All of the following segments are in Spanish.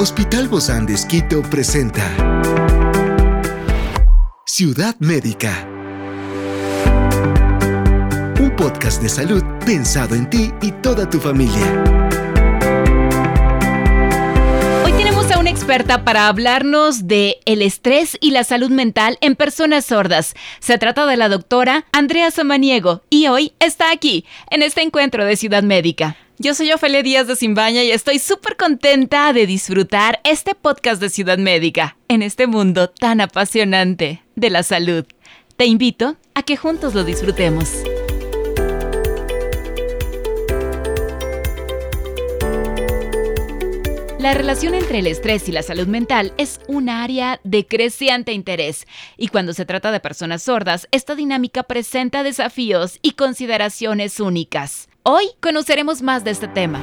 Hospital Bozán de Esquito presenta Ciudad Médica. Un podcast de salud pensado en ti y toda tu familia. Hoy tenemos a una experta para hablarnos de el estrés y la salud mental en personas sordas. Se trata de la doctora Andrea Samaniego y hoy está aquí en este encuentro de Ciudad Médica. Yo soy Ofelia Díaz de Simbaña y estoy súper contenta de disfrutar este podcast de Ciudad Médica en este mundo tan apasionante de la salud. Te invito a que juntos lo disfrutemos. La relación entre el estrés y la salud mental es un área de creciente interés y cuando se trata de personas sordas, esta dinámica presenta desafíos y consideraciones únicas. Hoy conoceremos más de este tema.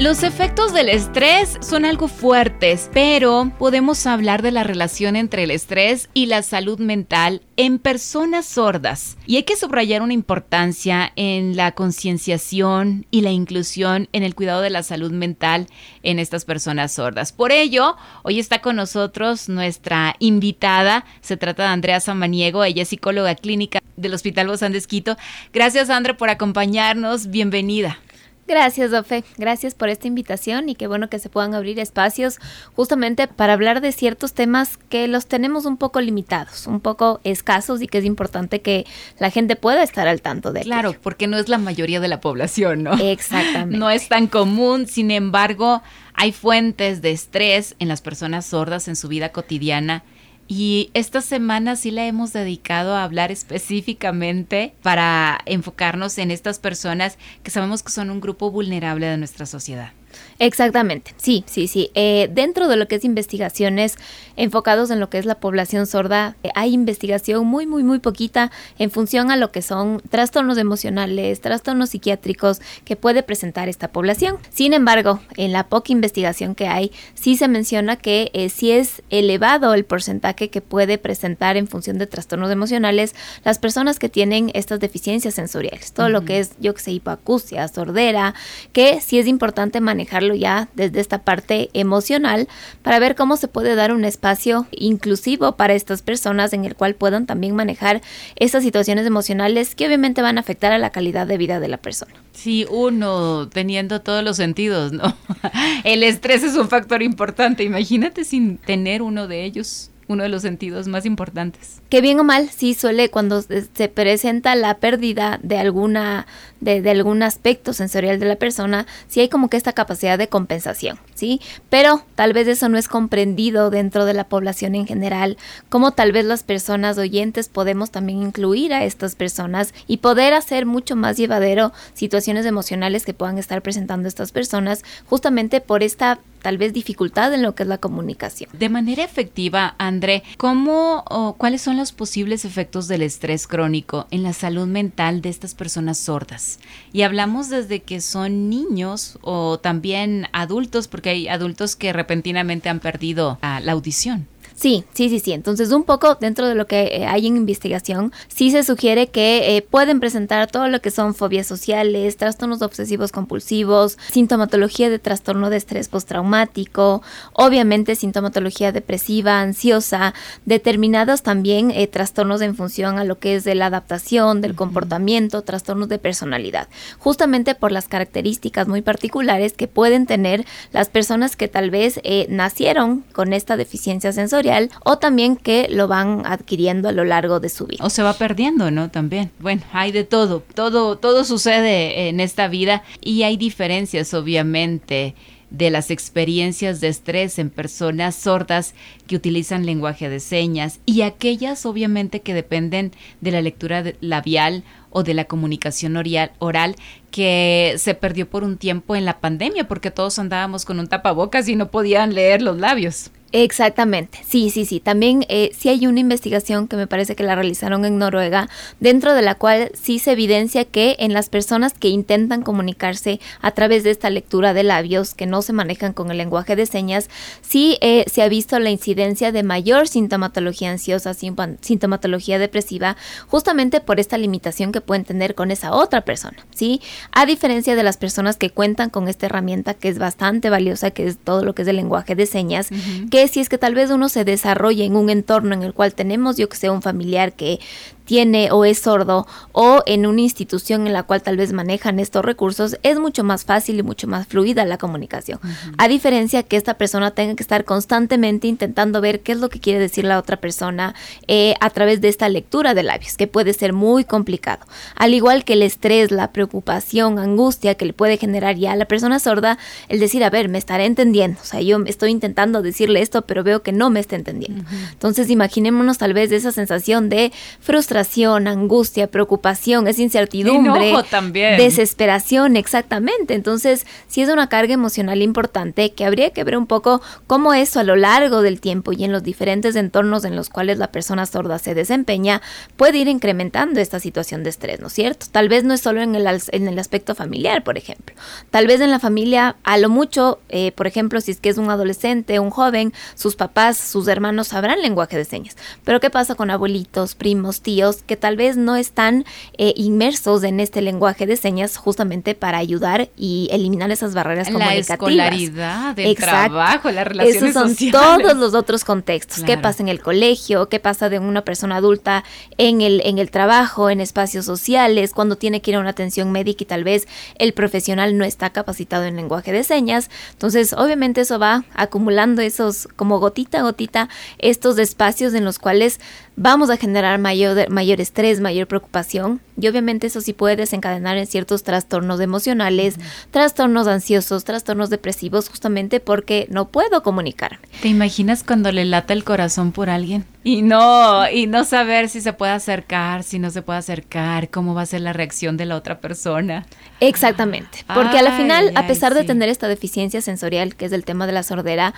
Los efectos del estrés son algo fuertes, pero podemos hablar de la relación entre el estrés y la salud mental en personas sordas. Y hay que subrayar una importancia en la concienciación y la inclusión en el cuidado de la salud mental en estas personas sordas. Por ello, hoy está con nosotros nuestra invitada. Se trata de Andrea Samaniego, ella es psicóloga clínica del Hospital Bozán de Esquito. Gracias, Andrea, por acompañarnos. Bienvenida. Gracias, Dofe. Gracias por esta invitación y qué bueno que se puedan abrir espacios justamente para hablar de ciertos temas que los tenemos un poco limitados, un poco escasos y que es importante que la gente pueda estar al tanto de Claro, porque no es la mayoría de la población, ¿no? Exactamente. No es tan común, sin embargo, hay fuentes de estrés en las personas sordas en su vida cotidiana y esta semana sí la hemos dedicado a hablar específicamente para enfocarnos en estas personas que sabemos que son un grupo vulnerable de nuestra sociedad. Exactamente, sí, sí, sí. Eh, dentro de lo que es investigaciones enfocados en lo que es la población sorda, eh, hay investigación muy, muy, muy poquita en función a lo que son trastornos emocionales, trastornos psiquiátricos que puede presentar esta población. Sin embargo, en la poca investigación que hay, sí se menciona que eh, si es elevado el porcentaje que puede presentar en función de trastornos emocionales las personas que tienen estas deficiencias sensoriales, todo lo que es, yo que sé, hipoacusia, sordera, que sí es importante manejar dejarlo ya desde esta parte emocional para ver cómo se puede dar un espacio inclusivo para estas personas en el cual puedan también manejar estas situaciones emocionales que obviamente van a afectar a la calidad de vida de la persona. Sí, uno teniendo todos los sentidos, ¿no? El estrés es un factor importante, imagínate sin tener uno de ellos uno de los sentidos más importantes. Que bien o mal, sí suele cuando se presenta la pérdida de alguna de, algún aspecto sensorial de la persona, sí hay como que esta capacidad de compensación, ¿sí? Pero tal vez eso no es comprendido dentro de la población en general, como tal vez las personas oyentes podemos también incluir a estas personas y poder hacer mucho más llevadero situaciones emocionales que puedan estar presentando estas personas justamente por esta tal vez dificultad en lo que es la comunicación. De manera efectiva, André, ¿cómo o cuáles son los posibles efectos del estrés crónico en la salud mental de estas personas sordas? Y hablamos desde que son niños o también adultos, porque hay adultos que repentinamente han perdido la audición. Sí, sí, sí, sí. Entonces, un poco dentro de lo que eh, hay en investigación, sí se sugiere que eh, pueden presentar todo lo que son fobias sociales, trastornos obsesivos compulsivos, sintomatología de trastorno de estrés postraumático, obviamente sintomatología depresiva, ansiosa, determinados también eh, trastornos en función a lo que es de la adaptación, del comportamiento, trastornos de personalidad, justamente por las características muy particulares que pueden tener las personas que tal vez nacieron con esta deficiencia sensorial o también que lo van adquiriendo a lo largo de su vida. O se va perdiendo, ¿no? También. Bueno, hay de todo, todo, todo sucede en esta vida y hay diferencias, obviamente de las experiencias de estrés en personas sordas que utilizan lenguaje de señas y aquellas obviamente que dependen de la lectura labial o de la comunicación oral que se perdió por un tiempo en la pandemia porque todos andábamos con un tapabocas y no podían leer los labios. Exactamente, sí, sí, sí. También eh, sí hay una investigación que me parece que la realizaron en Noruega, dentro de la cual sí se evidencia que en las personas que intentan comunicarse a través de esta lectura de labios, que no se manejan con el lenguaje de señas, sí eh, se ha visto la incidencia de mayor sintomatología ansiosa, sintomatología depresiva, justamente por esta limitación que pueden tener con esa otra persona, ¿sí? A diferencia de las personas que cuentan con esta herramienta que es bastante valiosa, que es todo lo que es el lenguaje de señas, que si es que tal vez uno se desarrolla en un entorno en el cual tenemos, yo que sé, un familiar que tiene o es sordo o en una institución en la cual tal vez manejan estos recursos, es mucho más fácil y mucho más fluida la comunicación. A diferencia que esta persona tenga que estar constantemente intentando ver qué es lo que quiere decir la otra persona eh, a través de esta lectura de labios, que puede ser muy complicado. Al igual que el estrés, la preocupación, angustia que le puede generar ya a la persona sorda, el decir, a ver, me estaré entendiendo. O sea, yo estoy intentando decirle esto, pero veo que no me está entendiendo. Entonces, imaginémonos tal vez esa sensación de frustración angustia, preocupación, es incertidumbre, también. desesperación, exactamente. Entonces, sí es una carga emocional importante que habría que ver un poco cómo eso a lo largo del tiempo y en los diferentes entornos en los cuales la persona sorda se desempeña puede ir incrementando esta situación de estrés, ¿no es cierto? Tal vez no es solo en el, en el aspecto familiar, por ejemplo. Tal vez en la familia, a lo mucho, eh, por ejemplo, si es que es un adolescente, un joven, sus papás, sus hermanos sabrán lenguaje de señas. Pero ¿qué pasa con abuelitos, primos, tíos? Que tal vez no están eh, inmersos en este lenguaje de señas justamente para ayudar y eliminar esas barreras comunicativas. La escolaridad, el trabajo, las relaciones Esos son todos los otros contextos. ¿Qué pasa en el colegio? ¿Qué pasa de una persona adulta en el, en el trabajo, en espacios sociales, cuando tiene que ir a una atención médica y tal vez el profesional no está capacitado en lenguaje de señas? Entonces, obviamente eso va acumulando esos, como gotita a gotita, estos espacios en los cuales vamos a generar mayor, mayor estrés, mayor preocupación y obviamente eso sí puede desencadenar en ciertos trastornos emocionales, trastornos ansiosos, trastornos depresivos justamente porque no puedo comunicarme. ¿Te imaginas cuando le lata el corazón por alguien? Y no, y no saber si se puede acercar, si no se puede acercar, cómo va a ser la reacción de la otra persona. Exactamente, porque a la final, a pesar de tener esta deficiencia sensorial, que es el tema de la sordera,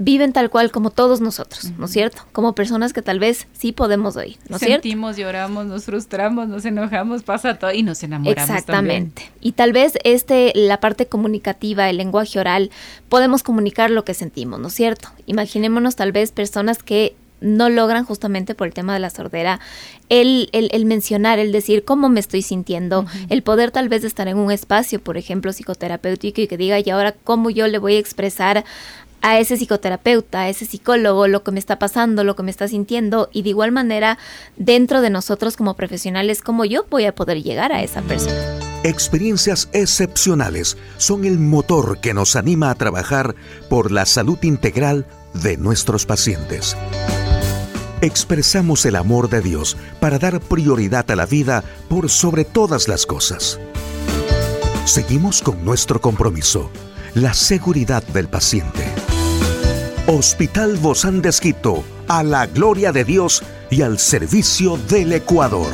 viven tal cual como todos nosotros, ¿no es cierto? Como personas que tal vez sí podemos oír, ¿no es cierto? Sentimos, lloramos, nos frustramos, nos enojamos, pasa todo y nos enamoramos Exactamente. Y tal vez este la parte comunicativa, el lenguaje oral, podemos comunicar lo que sentimos, ¿no es cierto? Imaginémonos tal vez personas que no logran justamente por el tema de la sordera el, el, mencionar, el decir cómo me estoy sintiendo, el poder tal vez estar en un espacio, por ejemplo, psicoterapéutico y que diga, y ahora cómo yo le voy a expresar a ese psicoterapeuta, a ese psicólogo, lo que me está pasando, lo que me está sintiendo y de igual manera dentro de nosotros como profesionales, cómo yo voy a poder llegar a esa persona. Experiencias excepcionales son el motor que nos anima a trabajar por la salud integral de nuestros pacientes. Expresamos el amor de Dios para dar prioridad a la vida por sobre todas las cosas. Seguimos con nuestro compromiso, la seguridad del paciente. Hospital Bozán de a la gloria de Dios y al servicio del Ecuador.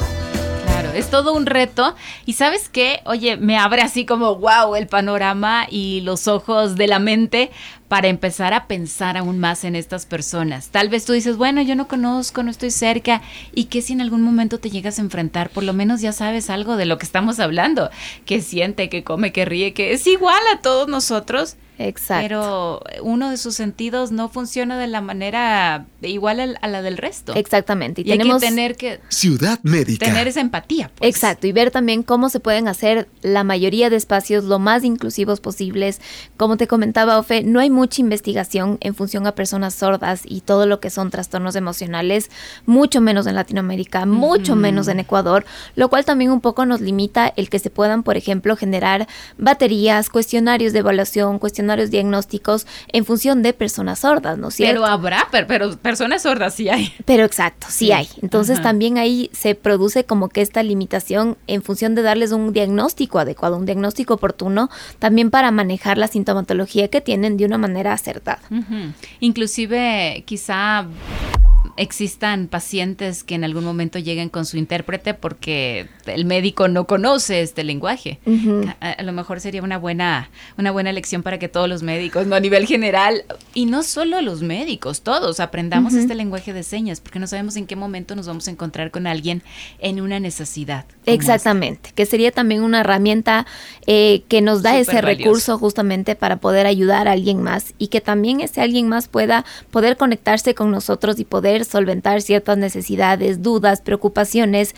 Claro, es todo un reto. Y sabes qué, oye, me abre así como, wow, el panorama y los ojos de la mente para empezar a pensar aún más en estas personas. Tal vez tú dices, bueno, yo no conozco, no estoy cerca, y que si en algún momento te llegas a enfrentar, por lo menos ya sabes algo de lo que estamos hablando, que siente, que come, que ríe, que es igual a todos nosotros Exacto. Pero uno de sus sentidos no funciona de la manera igual a, la del resto. Exactamente. Y, tenemos hay que tener que Ciudad Médica. Tener esa empatía. Pues. Exacto. Y ver también cómo se pueden hacer la mayoría de espacios lo más inclusivos posibles. Como te comentaba, Ofe, no hay mucha investigación en función a personas sordas y todo lo que son trastornos emocionales, mucho menos en Latinoamérica, mucho menos en Ecuador, lo cual también un poco nos limita el que se puedan, por ejemplo, generar baterías, cuestionarios de evaluación, cuestionarios diagnósticos en función de personas sordas, ¿no es cierto? Pero habrá, pero, personas sordas sí hay. Pero exacto, sí, hay. Entonces también ahí se produce como que esta limitación en función de darles un diagnóstico adecuado, un diagnóstico oportuno, también para manejar la sintomatología que tienen de una manera acertada. Inclusive quizá existan pacientes que en algún momento lleguen con su intérprete porque el médico no conoce este lenguaje. a, lo mejor sería una buena, una buena lección para que todos los médicos, no a nivel general, y no solo los médicos, todos aprendamos este lenguaje de señas, porque no sabemos en qué momento nos vamos a encontrar con alguien en una necesidad. Exactamente, que sería también una herramienta eh, que nos da ese recurso justamente para poder ayudar a alguien más y que también ese alguien más pueda poder conectarse con nosotros y poder solventar ciertas necesidades, dudas, preocupaciones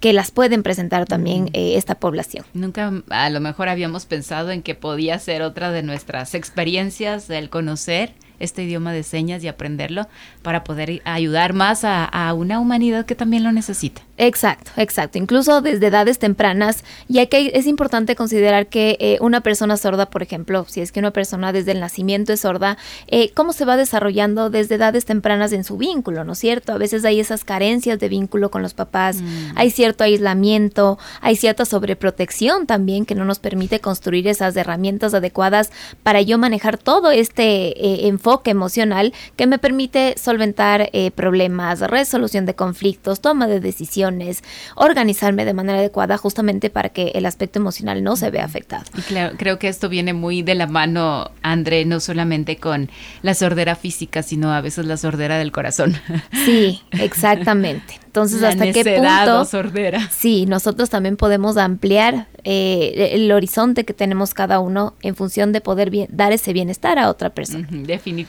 que las pueden presentar también eh, esta población. Nunca a lo mejor habíamos pensado en que podía ser otra de nuestras experiencias el conocer este idioma de señas y aprenderlo para poder ayudar más a, una humanidad que también lo necesita. Exacto, exacto. Incluso desde edades tempranas, ya que es importante considerar que eh, una persona sorda, por ejemplo, si es que una persona desde el nacimiento es sorda, eh, cómo se va desarrollando desde edades tempranas en su vínculo, ¿no es cierto? A veces hay esas carencias de vínculo con los papás, mm. hay cierto aislamiento, hay cierta sobreprotección también que no nos permite construir esas herramientas adecuadas para yo manejar todo este eh, enfoque emocional que me permite solventar eh, problemas, resolución de conflictos, toma de decisiones, organizarme de manera adecuada justamente para que el aspecto emocional no se vea afectado. Y claro, creo que esto viene muy de la mano, André, no solamente con la sordera física, sino a veces la sordera del corazón. Sí, exactamente. Entonces, ¿hasta qué punto? Sordera. Sí, nosotros también podemos ampliar eh, el horizonte que tenemos cada uno en función de poder dar ese bienestar a otra persona. definitivamente.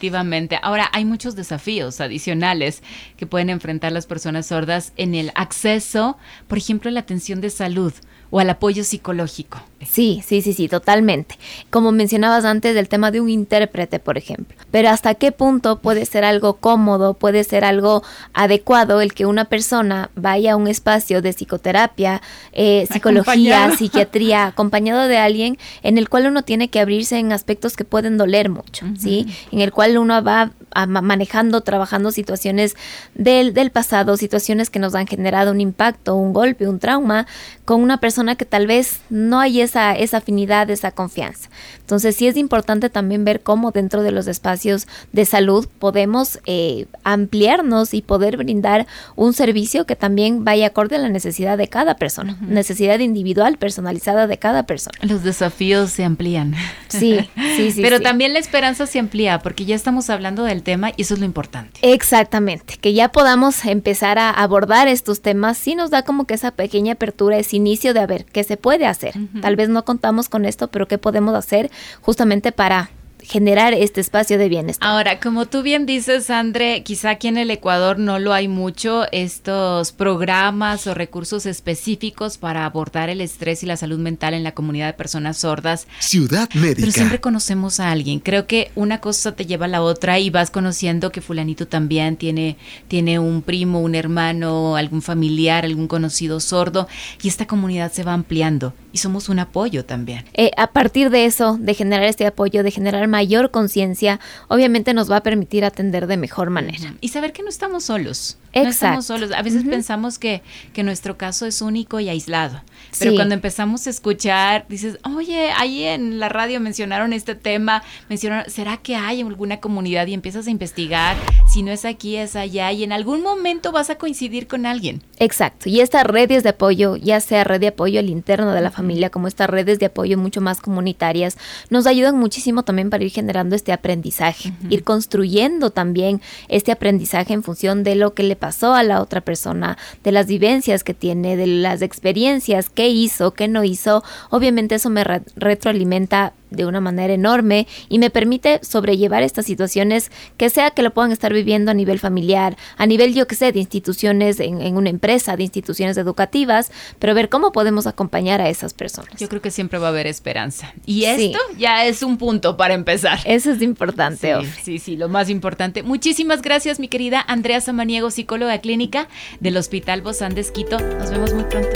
Ahora, hay muchos desafíos adicionales que pueden enfrentar las personas sordas en el acceso, por ejemplo, a la atención de salud o al apoyo psicológico. Sí, sí, sí, sí, totalmente. Como mencionabas antes del tema de un intérprete, por ejemplo. Pero hasta qué punto puede ser algo cómodo, puede ser algo adecuado el que una persona vaya a un espacio de psicoterapia, eh, psicología, psiquiatría, acompañado de alguien en el cual uno tiene que abrirse en aspectos que pueden doler mucho, ¿sí? En el cual uno va manejando, trabajando situaciones del, del pasado, situaciones que nos han generado un impacto, un golpe, un trauma, con una persona que tal vez no hay esa, esa afinidad, esa confianza. Entonces sí es importante también ver cómo dentro de los espacios de salud podemos eh, ampliarnos y poder brindar un servicio que también vaya acorde a la necesidad de cada persona, necesidad individual, personalizada de cada persona. Los desafíos se amplían. Sí, sí, sí. Pero también la esperanza se amplía porque ya estamos hablando del tema y eso es lo importante. Exactamente, que ya podamos empezar a abordar estos temas, sí nos da como que esa pequeña apertura, ese inicio de a ver qué se puede hacer. Tal vez no contamos con esto, pero qué podemos hacer justamente para generar este espacio de bienestar. Ahora, como tú bien dices, André, quizá aquí en el Ecuador no lo hay mucho, estos programas o recursos específicos para abordar el estrés y la salud mental en la comunidad de personas sordas. Ciudad médica. Pero siempre conocemos a alguien. Creo que una cosa te lleva a la otra y vas conociendo que fulanito también tiene, tiene un primo, un hermano, algún familiar, algún conocido sordo y esta comunidad se va ampliando y somos un apoyo también. Eh, a partir de eso, de generar este apoyo, de generar mayor conciencia, obviamente nos va a permitir atender de mejor manera. Y saber que no estamos solos. No estamos solos. A veces pensamos que, que nuestro caso es único y aislado. Pero cuando empezamos a escuchar, dices, oye, ahí en la radio mencionaron este tema, mencionaron, ¿será que hay alguna comunidad? Y empiezas a investigar, si no es aquí, es allá, y en algún momento vas a coincidir con alguien. Exacto. Y estas redes de apoyo, ya sea red de apoyo al interno de la familia, como estas redes de apoyo mucho más comunitarias, nos ayudan muchísimo también para ir generando este aprendizaje, ir construyendo también este aprendizaje en función de lo que le pasó a la otra persona, de las vivencias que tiene, de las experiencias qué hizo, qué no hizo, obviamente eso me retroalimenta de una manera enorme y me permite sobrellevar estas situaciones que sea que lo puedan estar viviendo a nivel familiar, a nivel yo que sé, de instituciones en, una empresa, de instituciones educativas, pero ver cómo podemos acompañar a esas personas. Yo creo que siempre va a haber esperanza. Y esto ya es un punto para empezar. Eso es importante. Sí, sí, sí, lo más importante. Muchísimas gracias, mi querida Andrea Samaniego, psicóloga clínica del Hospital Bozán de Esquito. Nos vemos muy pronto.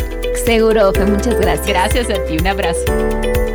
Seguro, muchas gracias. Gracias a ti, un abrazo.